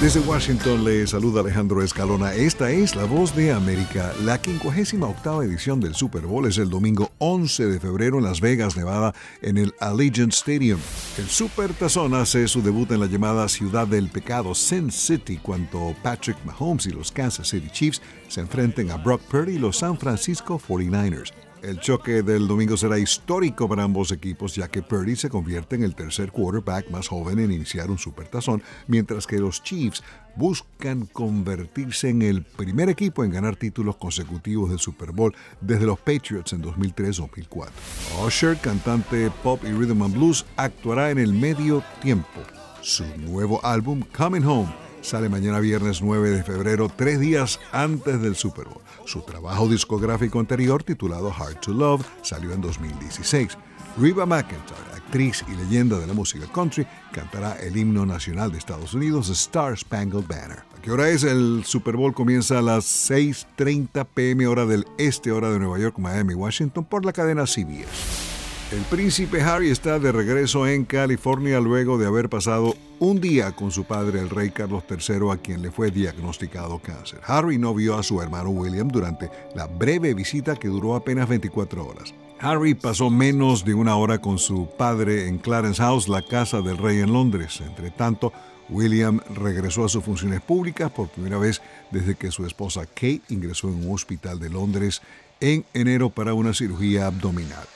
Desde Washington le saluda Alejandro Escalona. Esta es La Voz de América. La 58 edición del Super Bowl es el domingo 11 de febrero en Las Vegas, Nevada, en el Allegiant Stadium. El Super Tazón hace su debut en la llamada Ciudad del Pecado, Sin City, cuando Patrick Mahomes y los Kansas City Chiefs se enfrenten a Brock Purdy y los San Francisco 49ers. El choque del domingo será histórico para ambos equipos, ya que Purdy se convierte en el tercer quarterback más joven en iniciar un supertazón, mientras que los Chiefs buscan convertirse en el primer equipo en ganar títulos consecutivos del Super Bowl desde los Patriots en 2003-2004. Usher, cantante pop y rhythm and blues, actuará en el medio tiempo. Su nuevo álbum, Coming Home, sale mañana viernes 9 de febrero, tres días antes del Super Bowl. Su trabajo discográfico anterior, titulado Hard to Love, salió en 2016. Reba McIntyre, actriz y leyenda de la música country, cantará el himno nacional de Estados Unidos, Star Spangled Banner. ¿A qué hora es? El Super Bowl comienza a las 6.30 pm hora del este, hora de Nueva York, Miami, Washington, por la cadena CBS. El príncipe Harry está de regreso en California luego de haber pasado un día con su padre, el rey Carlos III, a quien le fue diagnosticado cáncer. Harry no vio a su hermano William durante la breve visita que duró apenas 24 horas. Harry pasó menos de una hora con su padre en Clarence House, la casa del rey en Londres. Entre tanto, William regresó a sus funciones públicas por primera vez desde que su esposa Kate ingresó en un hospital de Londres en enero para una cirugía abdominal.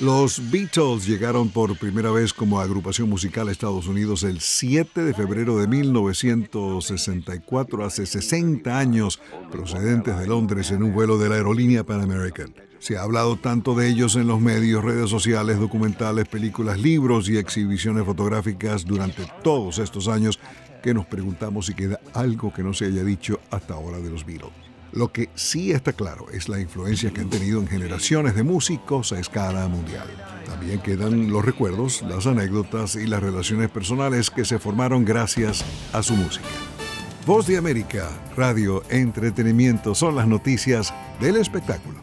Los Beatles llegaron por primera vez como agrupación musical a Estados Unidos el 7 de febrero de 1964, hace 60 años, procedentes de Londres en un vuelo de la aerolínea Pan American. Se ha hablado tanto de ellos en los medios, redes sociales, documentales, películas, libros y exhibiciones fotográficas durante todos estos años que nos preguntamos si queda algo que no se haya dicho hasta ahora de los Beatles. Lo que sí está claro es la influencia que han tenido en generaciones de músicos a escala mundial. También quedan los recuerdos, las anécdotas y las relaciones personales que se formaron gracias a su música. Voz de América, radio, entretenimiento son las noticias del espectáculo.